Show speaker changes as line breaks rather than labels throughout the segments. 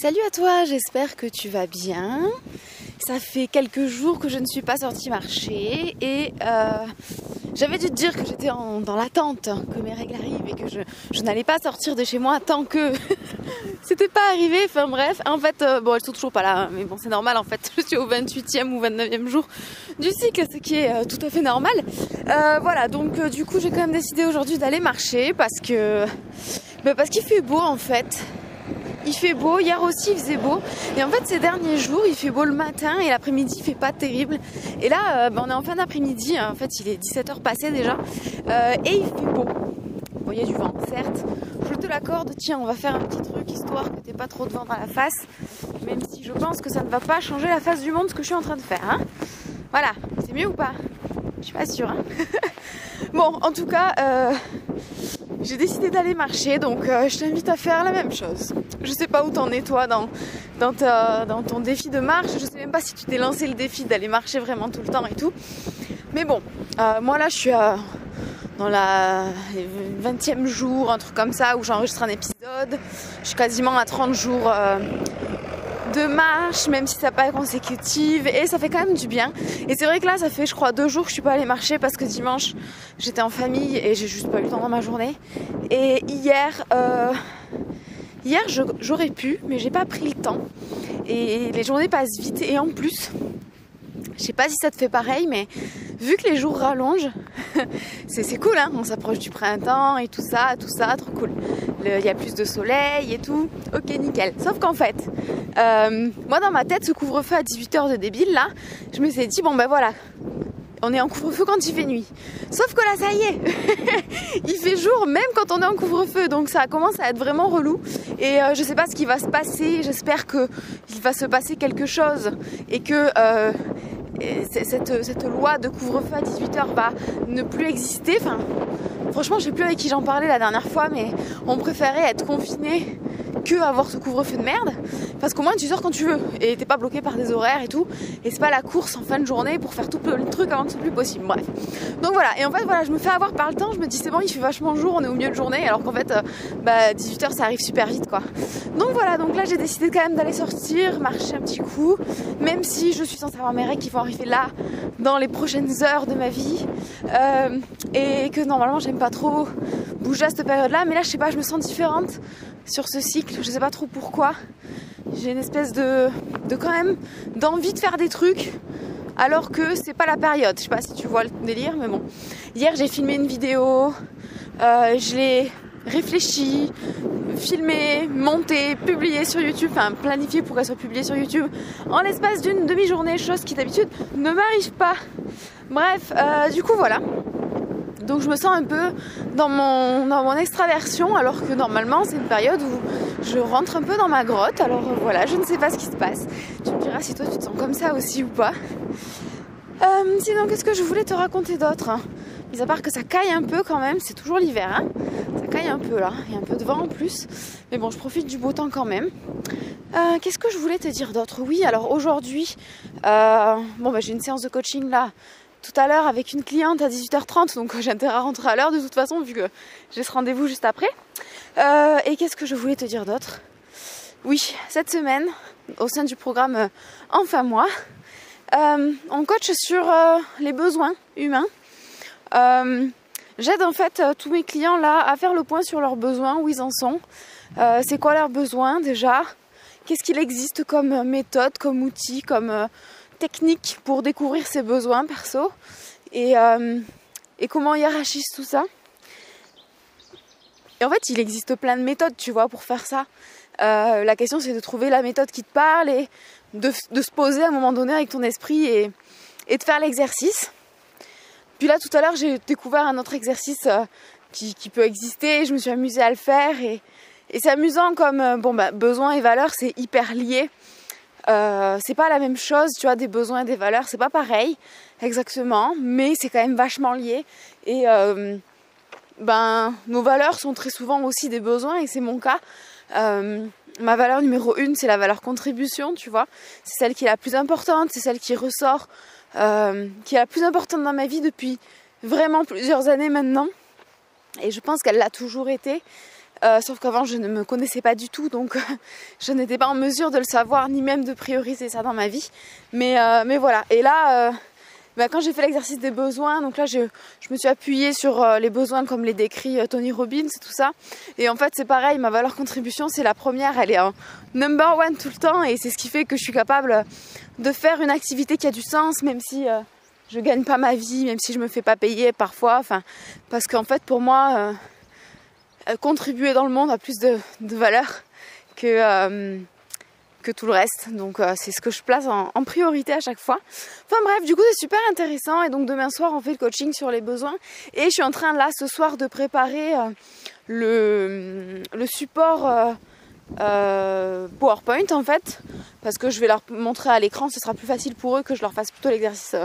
Salut à toi, j'espère que tu vas bien. Ça fait quelques jours que je ne suis pas sortie marcher et euh, j'avais dû te dire que j'étais dans l'attente que mes règles arrivent et que je, n'allais pas sortir de chez moi tant que c'était pas arrivé. Enfin bref, en fait, euh, bon, elles sont toujours pas là, hein, mais bon, c'est normal en fait. Je suis au 28e ou 29e jour du cycle, ce qui est euh, tout à fait normal. voilà, donc du coup, j'ai quand même décidé aujourd'hui d'aller marcher parce que, bah, parce qu'il fait beau en fait il fait beau. Hier aussi, il faisait beau. Et en fait, ces derniers jours, il fait beau le matin et l'après-midi, il fait pas terrible. Et là, euh, ben, on est en fin d'après-midi. En fait, il est 17h passé déjà. Euh, et il fait beau. Bon, il du vent, certes. Je te l'accorde. Tiens, on va faire un petit truc histoire que t'aies pas trop de vent dans la face. Même si je pense que ça ne va pas changer la face du monde ce que je suis en train de faire. Hein. voilà. C'est mieux ou pas? Je suis pas sûre. Hein. bon, en tout cas, euh, j'ai décidé d'aller marcher, donc euh, je t'invite à faire la même chose. Je sais pas où t'en es toi dans, dans, dans ton défi de marche, je sais même pas si tu t'es lancé le défi d'aller marcher vraiment tout le temps et tout. Mais bon, euh, moi là je suis euh, dans la 20e jour, un truc comme ça, où j'enregistre un épisode. Je suis quasiment à 30 jours de marche, même si ça pas consécutive, et ça fait quand même du bien. Et c'est vrai que là, ça fait, je crois, deux jours que je suis pas allée marcher parce que dimanche, j'étais en famille et j'ai juste pas eu le temps dans ma journée. Et hier, euh, hier, j'aurais pu, mais j'ai pas pris le temps. Et les journées passent vite. Et en plus, je sais pas si ça te fait pareil, mais vu que les jours rallongent, c'est cool, hein on s'approche du printemps et tout ça, tout ça, trop cool. Il y a plus de soleil et tout, ok nickel. Sauf qu'en fait, euh, moi dans ma tête, ce couvre-feu à 18h de débile là, je me suis dit bon ben voilà, on est en couvre-feu quand il fait nuit. Sauf que là, ça y est, il fait jour même quand on est en couvre-feu, donc ça commence à être vraiment relou. Et euh, je sais pas ce qui va se passer. J'espère que il va se passer quelque chose et que euh, cette, loi de couvre-feu à 18h va ne plus exister. Franchement, je sais plus avec qui j'en parlais la dernière fois, mais on préférait être confiné que avoir ce couvre-feu de merde parce qu'au moins tu sors quand tu veux. Et t'es pas bloqué par des horaires et tout. Et c'est pas la course en fin de journée pour faire tout le truc avant que ce soit plus possible. Bref. Donc voilà. Et en fait voilà je me fais avoir par le temps. Je me dis c'est bon il fait vachement jour on est au milieu de journée. Alors qu'en fait 18h euh, bah, ça arrive super vite quoi. Donc voilà. Donc là j'ai décidé quand même d'aller sortir marcher un petit coup. Même si je suis censée avoir mes règles qui vont arriver là dans les prochaines heures de ma vie. Euh, et que normalement j'aime pas trop bouger à cette période là mais là je sais pas je me sens différente sur ce cycle. Je sais pas trop pourquoi. J'ai une espèce de, de quand même d'envie de faire des trucs alors que c'est pas la période. Je sais pas si tu vois le délire, mais bon. Hier j'ai filmé une vidéo, euh, je l'ai réfléchi, filmé, monté, publié sur YouTube, enfin planifié pour qu'elle soit publiée sur YouTube en l'espace d'une demi-journée, chose qui d'habitude ne m'arrive pas. Bref, euh, du coup voilà. Donc je me sens un peu dans mon, dans mon extraversion alors que normalement c'est une période où je rentre un peu dans ma grotte. Alors euh, voilà, je ne sais pas ce qui se passe. Tu me diras si toi tu te sens comme ça aussi ou pas. Euh, sinon, qu'est-ce que je voulais te raconter d'autre hein? Mis à part que ça caille un peu quand même, c'est toujours l'hiver. Hein? Ça caille un peu là, il y a un peu de vent en plus. Mais bon, je profite du beau temps quand même. Euh, qu'est-ce que je voulais te dire d'autre? Oui, alors aujourd'hui, bon, bah, j'ai une séance de coaching là tout à l'heure avec une cliente à 18h30, donc j'ai intérêt à rentrer à l'heure de toute façon, vu que j'ai ce rendez-vous juste après. Euh, et qu'est-ce que je voulais te dire d'autre? Oui, cette semaine, au sein du programme euh, Enfin moi, euh, on coach sur les besoins humains. J'aide en fait tous mes clients là à faire le point sur leurs besoins, où ils en sont. C'est quoi leurs besoins déjà? Qu'est-ce qu'il existe comme méthode, comme outil, comme technique pour découvrir ses besoins perso et, euh, et comment hiérarchise tout ça. Et en fait, il existe plein de méthodes, tu vois, pour faire ça. Euh, la question, c'est de trouver la méthode qui te parle et de, se poser à un moment donné avec ton esprit et, et de faire l'exercice. Puis là, tout à l'heure, j'ai découvert un autre exercice euh, qui, qui, peut exister. Je me suis amusée à le faire et, et c'est amusant comme bon bah, besoin et valeur, c'est hyper lié. Euh, c'est pas la même chose, tu as des besoins et des valeurs, c'est pas pareil exactement, mais c'est quand même vachement lié. Et euh, ben, nos valeurs sont très souvent aussi des besoins, et c'est mon cas. Euh, ma valeur numéro une, c'est la valeur contribution, tu vois. C'est celle qui est la plus importante, c'est celle qui ressort, qui est la plus importante dans ma vie depuis vraiment plusieurs années maintenant. Et je pense qu'elle l'a toujours été. Euh, sauf qu'avant, je ne me connaissais pas du tout, donc je n'étais pas en mesure de le savoir, ni même de prioriser ça dans ma vie. Mais, euh, mais voilà. Et là, euh, bah, quand j'ai fait l'exercice des besoins, donc là, je, me suis appuyée sur les besoins comme les décrit Tony Robbins tout ça. Et en fait, c'est pareil, ma valeur contribution, c'est la première, elle est en number one tout le temps, et c'est ce qui fait que je suis capable de faire une activité qui a du sens, même si je gagne pas ma vie, même si je me fais pas payer parfois. Enfin, parce qu'en fait, pour moi, euh, contribuer dans le monde a plus de, valeur que, euh, que tout le reste. Donc euh, c'est ce que je place en, priorité à chaque fois. Enfin bref, du coup c'est super intéressant et donc demain soir on fait le coaching sur les besoins et je suis en train là ce soir de préparer le, le support PowerPoint en fait parce que je vais leur montrer à l'écran, ce sera plus facile pour eux que je leur fasse plutôt l'exercice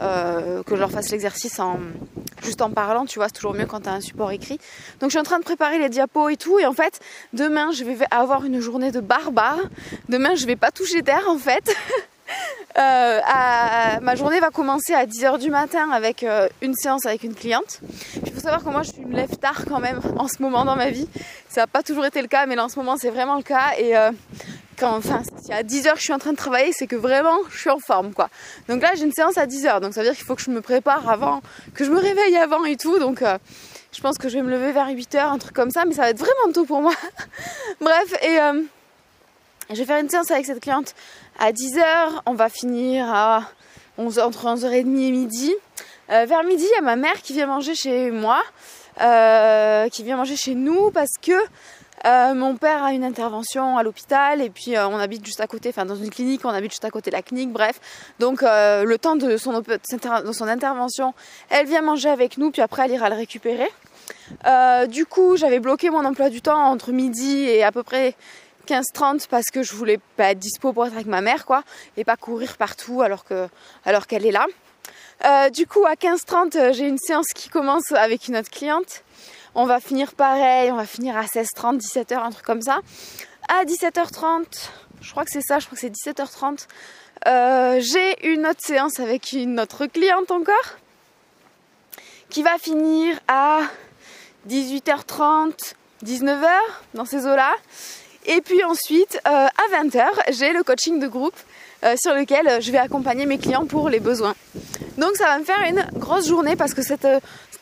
euh, que je leur fasse l'exercice en juste en parlant, tu vois, c'est toujours mieux quand tu as un support écrit. Donc je suis en train de préparer les diapos et tout, et en fait, demain je vais avoir une journée de barbare. Demain je vais pas toucher terre en fait. Euh, ma journée va commencer à 10h du matin avec euh, une séance avec une cliente. Il faut savoir que moi je me lève tard quand même en ce moment dans ma vie. Ça n'a pas toujours été le cas, mais là en ce moment c'est vraiment le cas. Et quand, enfin, si à 10h je suis en train de travailler, c'est que vraiment je suis en forme quoi. Donc là j'ai une séance à 10h, donc ça veut dire qu'il faut que je me prépare avant, que je me réveille avant et tout. Donc euh, je pense que je vais me lever vers 8h, un truc comme ça, mais ça va être vraiment tôt pour moi. Bref, et euh, je vais faire une séance avec cette cliente à 10h, on va finir à 11h, entre 11h30 et midi. Euh, vers midi, il y a ma mère qui vient manger chez moi, qui vient manger chez nous parce que euh, mon père a une intervention à l'hôpital et puis euh, on habite juste à côté, enfin dans une clinique, on habite juste à côté de la clinique, bref. Donc euh, le temps de son, intervention, elle vient manger avec nous, puis après elle ira le récupérer. du coup, j'avais bloqué mon emploi du temps entre midi et à peu près 15-30 parce que je voulais pas être dispo pour être avec ma mère, quoi, et pas courir partout alors que alors qu'elle est là. du coup, à 15-30, j'ai une séance qui commence avec une autre cliente. On va finir pareil, on va finir à 16h30, 17h, un truc comme ça. À 17h30, je crois que c'est ça, je crois que c'est 17h30, euh, j'ai une autre séance avec une autre cliente encore qui va finir à 18h30, 19h dans ces eaux-là. Et puis ensuite, euh, à 20h, j'ai le coaching de groupe euh, sur lequel je vais accompagner mes clients pour les besoins. Donc ça va me faire une grosse journée parce que cette,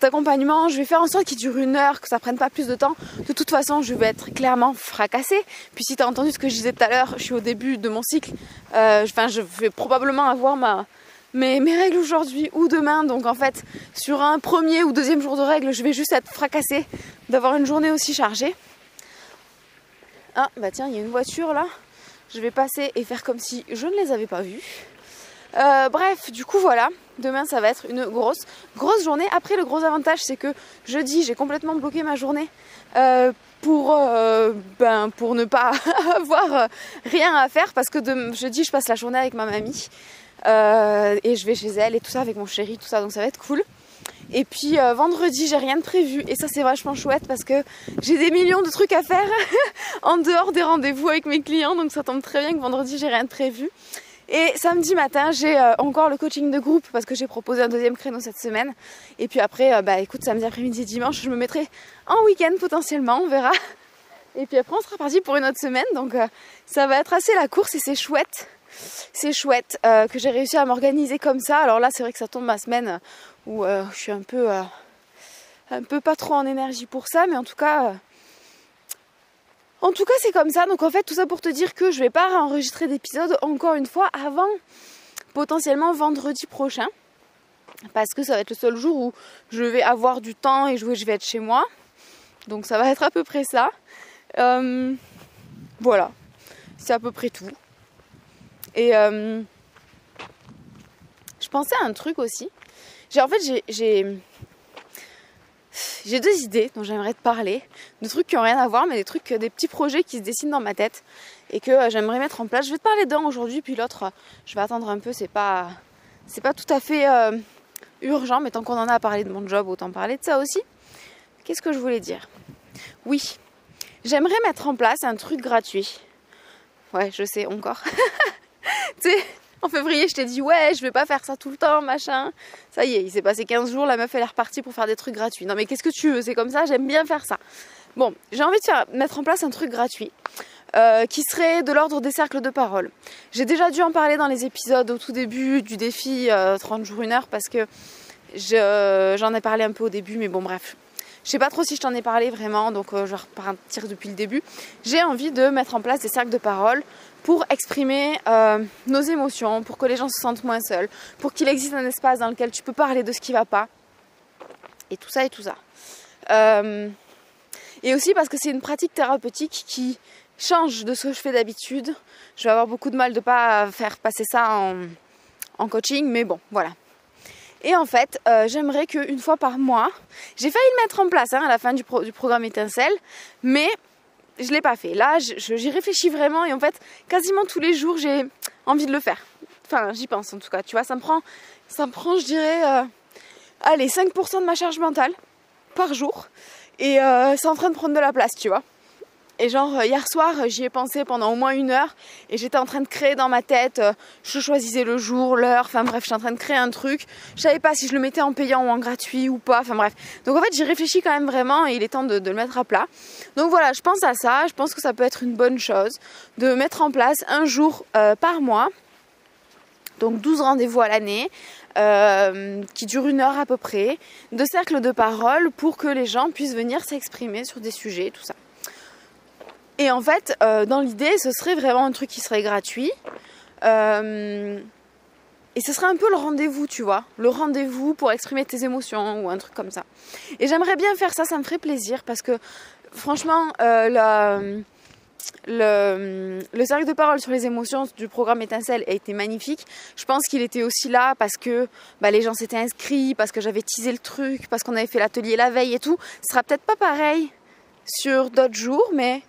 accompagnement, je vais faire en sorte qu'il dure une heure, que ça prenne pas plus de temps. De toute façon, je vais être clairement fracassée. Puis si tu as entendu ce que je disais tout à l'heure, je suis au début de mon cycle. Euh, je vais probablement avoir ma, mes, mes règles aujourd'hui ou demain. Donc en fait, sur un premier ou deuxième jour de règles, je vais juste être fracassée d'avoir une journée aussi chargée. Ah, bah tiens, il y a une voiture là. Je vais passer et faire comme si je ne les avais pas vues. Euh, bref, du coup voilà, demain ça va être une grosse, grosse journée. Après le gros avantage c'est que jeudi j'ai complètement bloqué ma journée euh, pour, euh, ben, pour ne pas avoir rien à faire parce que jeudi je passe la journée avec ma mamie et je vais chez elle et tout ça avec mon chéri, tout ça donc ça va être cool. Et puis vendredi, j'ai rien de prévu. Et ça, c'est vachement chouette parce que j'ai des millions de trucs à faire en dehors des rendez-vous avec mes clients. Donc ça tombe très bien que vendredi, j'ai rien de prévu. Et samedi matin, j'ai euh, encore le coaching de groupe parce que j'ai proposé un deuxième créneau cette semaine. Et puis après, euh, bah écoute, samedi après-midi, dimanche, je me mettrai en week-end potentiellement, on verra. Et puis après, on sera parti pour une autre semaine. Donc euh, ça va être assez la course et c'est chouette. C'est chouette que j'ai réussi à m'organiser comme ça. Alors là, c'est vrai que ça tombe ma semaine où je suis un peu, un peu pas trop en énergie pour ça, mais en tout cas en tout cas, c'est comme ça. Donc en fait, tout ça pour te dire que je vais pas enregistrer d'épisode encore une fois avant potentiellement vendredi prochain. Parce que ça va être le seul jour où je vais avoir du temps et je vais être chez moi. Donc ça va être à peu près ça. Euh, voilà. C'est à peu près tout. Et euh, je pensais à un truc aussi. En fait j'ai j'ai deux idées dont j'aimerais te parler, de trucs qui n'ont rien à voir, mais des trucs, des petits projets qui se dessinent dans ma tête et que euh, j'aimerais mettre en place. Je vais te parler d'un aujourd'hui, puis l'autre, je vais attendre un peu. C'est pas, c'est pas tout à fait euh, urgent, mais tant qu'on en a à parler de mon job, autant parler de ça aussi. Qu'est-ce que je voulais dire? Oui, j'aimerais mettre en place un truc gratuit. Ouais, je sais encore. tu sais, en février, je t'ai dit ouais, je vais pas faire ça tout le temps, machin. Ça y est, il s'est passé 15 jours, la meuf elle est repartie pour faire des trucs gratuits. Non mais qu'est-ce que tu veux, c'est comme ça, j'aime bien faire ça. Bon, j'ai envie de mettre en place un truc gratuit. Euh, qui serait de l'ordre des cercles de parole. J'ai déjà dû en parler dans les épisodes au tout début du défi 30 euh, jours 1 heure parce que j'en ai parlé un peu au début, mais bon bref. Je sais pas trop si je t'en ai parlé vraiment, donc euh, je vais repartir depuis le début. J'ai envie de mettre en place des cercles de parole pour exprimer nos émotions, pour que les gens se sentent moins seuls, pour qu'il existe un espace dans lequel tu peux parler de ce qui va pas, et tout ça et tout ça. et aussi parce que c'est une pratique thérapeutique qui change de ce que je fais d'habitude. Je vais avoir beaucoup de mal de pas faire passer ça en, coaching, mais bon, voilà. Et en fait, euh, j'aimerais qu'une fois par mois, j'ai failli le mettre en place hein, à la fin du, programme Étincelle, mais je ne l'ai pas fait. Là, j'y réfléchis vraiment et en fait, quasiment tous les jours, j'ai envie de le faire. Enfin, j'y pense en tout cas. Tu vois, ça me prend, ça prend je dirais, euh, allez, 5% de ma charge mentale par jour. Et euh, c'est en train de prendre de la place, tu vois. Et genre euh, hier soir, euh, j'y ai pensé pendant au moins une heure et j'étais en train de créer dans ma tête. Euh, je choisissais le jour, l'heure, enfin bref, j'étais en train de créer un truc. Je savais pas si je le mettais en payant ou en gratuit ou pas. Enfin bref. Donc en fait, j'y réfléchis quand même vraiment et il est temps de, le mettre à plat. Donc voilà, je pense à ça. Je pense que ça peut être une bonne chose de mettre en place un jour par mois. Donc 12 rendez-vous à l'année. qui durent une heure à peu près, de cercles de parole pour que les gens puissent venir s'exprimer sur des sujets, tout ça. Et en fait, euh, dans l'idée, ce serait vraiment un truc qui serait gratuit. Euh, et ce serait un peu le rendez-vous, tu vois. Le rendez-vous pour exprimer tes émotions ou un truc comme ça. Et j'aimerais bien faire ça, ça me ferait plaisir parce que franchement, euh, le, le, cercle de parole sur les émotions du programme Étincelle a été magnifique. Je pense qu'il était aussi là parce que bah, les gens s'étaient inscrits, parce que j'avais teasé le truc, parce qu'on avait fait l'atelier la veille et tout. Ce sera peut-être pas pareil sur d'autres jours, mais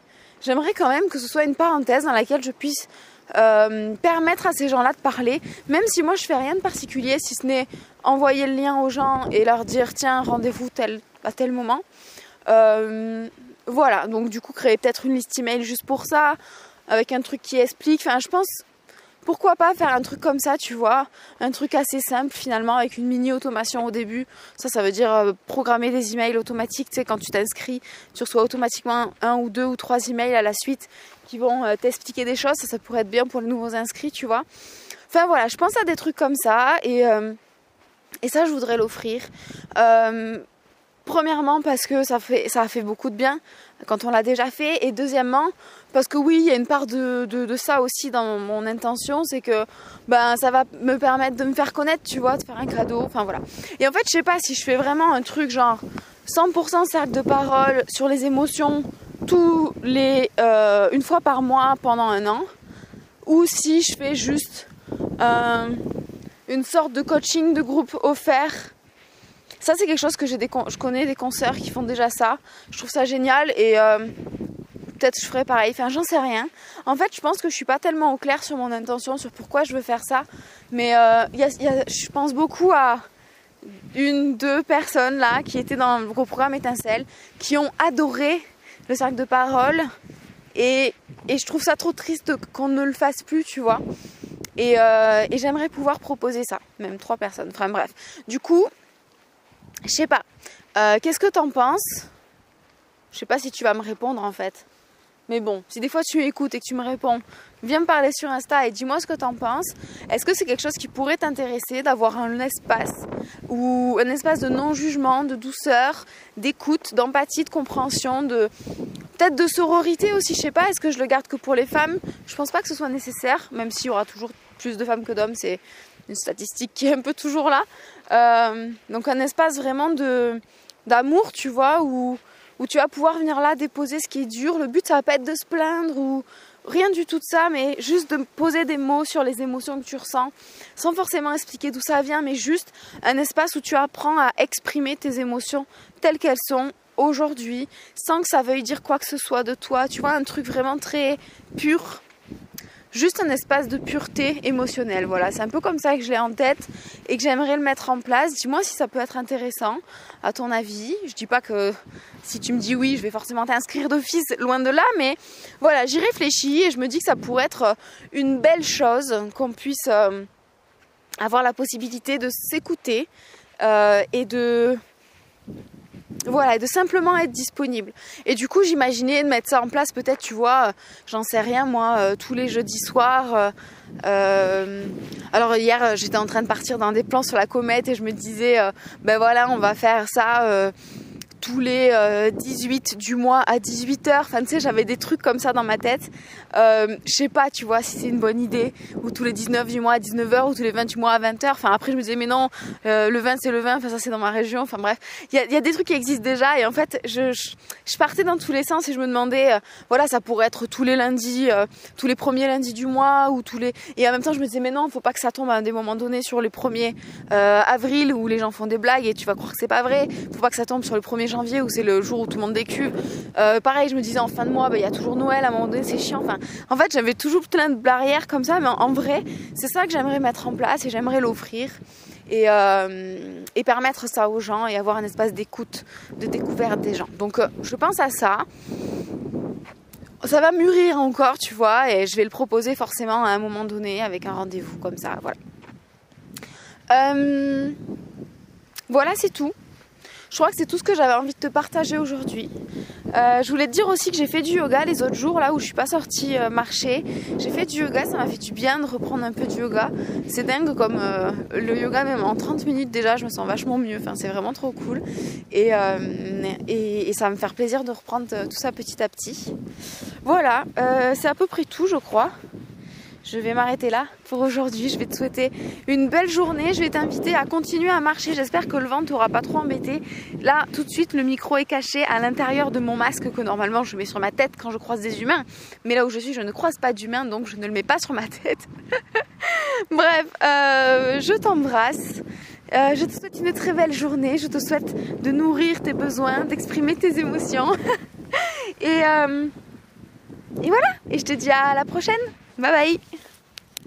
j'aimerais quand même que ce soit une parenthèse dans laquelle je puisse euh, permettre à ces gens-là de parler, même si moi je fais rien de particulier, si ce n'est envoyer le lien aux gens et leur dire tiens rendez-vous tel, à tel moment. Euh, voilà, donc du coup créer peut-être une liste email juste pour ça, avec un truc qui explique. Enfin, je pense pourquoi pas faire un truc comme ça, tu vois, un truc assez simple finalement avec une mini automation au début. Ça, ça veut dire euh, programmer des emails automatiques. Tu sais, quand tu t'inscris, tu reçois automatiquement un ou deux ou trois emails à la suite qui vont euh, t'expliquer des choses. Ça, ça pourrait être bien pour les nouveaux inscrits, tu vois. Enfin voilà, je pense à des trucs comme ça et, euh, ça, je voudrais l'offrir. premièrement parce que ça, ça a fait beaucoup de bien quand on l'a déjà fait et deuxièmement parce que oui, il y a une part de, ça aussi dans mon intention, c'est que ben, ça va me permettre de me faire connaître, tu vois, de faire un cadeau, enfin voilà. Et en fait, je sais pas si je fais vraiment un truc genre 100% cercle de parole sur les émotions tous les, euh, une fois par mois pendant un an, ou si je fais juste euh, une sorte de coaching de groupe offert. Ça, c'est quelque chose que j'ai je connais des consoeurs qui font déjà ça. Je trouve ça génial et euh, peut-être je ferai pareil. Enfin, j'en sais rien. En fait, je pense que je suis pas tellement au clair sur mon intention, sur pourquoi je veux faire ça. Mais euh, je pense beaucoup à une, deux personnes là qui étaient dans le programme Étincelle, qui ont adoré le cercle de parole. Et, je trouve ça trop triste qu'on ne le fasse plus, tu vois. Et, euh, j'aimerais pouvoir proposer ça, même trois personnes. Enfin bref. Du coup, je sais pas. Euh, qu'est-ce que t'en penses? Je sais pas si tu vas me répondre en fait. Mais bon, si des fois tu écoutes et que tu me réponds, viens me parler sur Insta et dis-moi ce que tu en penses. Est-ce que c'est quelque chose qui pourrait t'intéresser d'avoir un espace ou un espace de non-jugement, de douceur, d'écoute, d'empathie, de compréhension, de peut-être de sororité aussi, je sais pas, est-ce que je le garde que pour les femmes? Je pense pas que ce soit nécessaire, même s'il y aura toujours plus de femmes que d'hommes, c'est une statistique qui est un peu toujours là. Euh, donc un espace vraiment de d'amour, tu vois, où où tu vas pouvoir venir là déposer ce qui est dur. Le but, ça va pas être de se plaindre ou rien du tout de ça, mais juste de poser des mots sur les émotions que tu ressens, sans forcément expliquer d'où ça vient, mais juste un espace où tu apprends à exprimer tes émotions telles qu'elles sont aujourd'hui, sans que ça veuille dire quoi que ce soit de toi. Tu vois, un truc vraiment très pur juste un espace de pureté émotionnelle. Voilà, c'est un peu comme ça que je l'ai en tête et que j'aimerais le mettre en place. Dis-moi si ça peut être intéressant à ton avis. Je dis pas que si tu me dis oui, je vais forcément t'inscrire d'office, loin de là, mais voilà, j'y réfléchis et je me dis que ça pourrait être une belle chose qu'on puisse euh, avoir la possibilité de s'écouter euh, et de voilà, de simplement être disponible. Et du coup, j'imaginais de mettre ça en place, peut-être, tu vois, euh, j'en sais rien, moi, euh, tous les jeudis soirs. Euh, alors hier, j'étais en train de partir dans des plans sur la comète et je me disais, ben voilà, on va faire ça tous les 18 du mois à 18h. Enfin, tu sais, j'avais des trucs comme ça dans ma tête. Euh, je sais pas, tu vois, si c'est une bonne idée. Ou tous les 19 du mois à 19h, ou tous les 20 du mois à 20h. Enfin, après, je me disais, mais non, euh, le 20, c'est le 20. Enfin, ça, c'est dans ma région. Enfin, bref. Il y a, des trucs qui existent déjà. Et en fait, je, je, partais dans tous les sens et je me demandais, euh, voilà, ça pourrait être tous les lundis, euh, tous les premiers lundis du mois, ou tous les. Et en même temps, je me disais, mais non, faut pas que ça tombe à des moments donnés sur les 1er avril où les gens font des blagues et tu vas croire que c'est pas vrai. Faut pas que ça tombe sur le 1er janvier où c'est le jour où tout le monde décuve. Euh, pareil, je me disais en fin de mois, bah, il y a toujours Noël, à un moment donné, c'est chiant. Enfin, en fait, j'avais toujours plein de barrières comme ça, mais en, vrai, c'est ça que j'aimerais mettre en place et j'aimerais l'offrir. Et, euh, et, permettre ça aux gens et avoir un espace d'écoute, de découverte des gens. Donc euh, je pense à ça. Ça va mûrir encore, tu vois, et je vais le proposer forcément à un moment donné avec un rendez-vous comme ça, voilà. Voilà, c'est tout. Je crois que c'est tout ce que j'avais envie de te partager aujourd'hui. Euh, je voulais te dire aussi que j'ai fait du yoga les autres jours, là où je suis pas sortie euh, marcher. J'ai fait du yoga, ça m'a fait du bien de reprendre un peu du yoga. C'est dingue comme euh, le yoga, même en 30 minutes déjà, je me sens vachement mieux. Enfin, c'est vraiment trop cool. Et, et, et, ça va me faire plaisir de reprendre tout ça petit à petit. Voilà, c'est à peu près tout, je crois je vais m'arrêter là pour aujourd'hui. Je vais te souhaiter une belle journée. Je vais t'inviter à continuer à marcher. J'espère que le vent t'aura pas trop embêté. Là, tout de suite, le micro est caché à l'intérieur de mon masque que normalement je mets sur ma tête quand je croise des humains. Mais là où je suis, je ne croise pas d'humains, donc je ne le mets pas sur ma tête. Bref, euh, je t'embrasse. Euh, je te souhaite une très belle journée. Je te souhaite de nourrir tes besoins, d'exprimer tes émotions. euh, et voilà. Et je te dis à la prochaine. Bye bye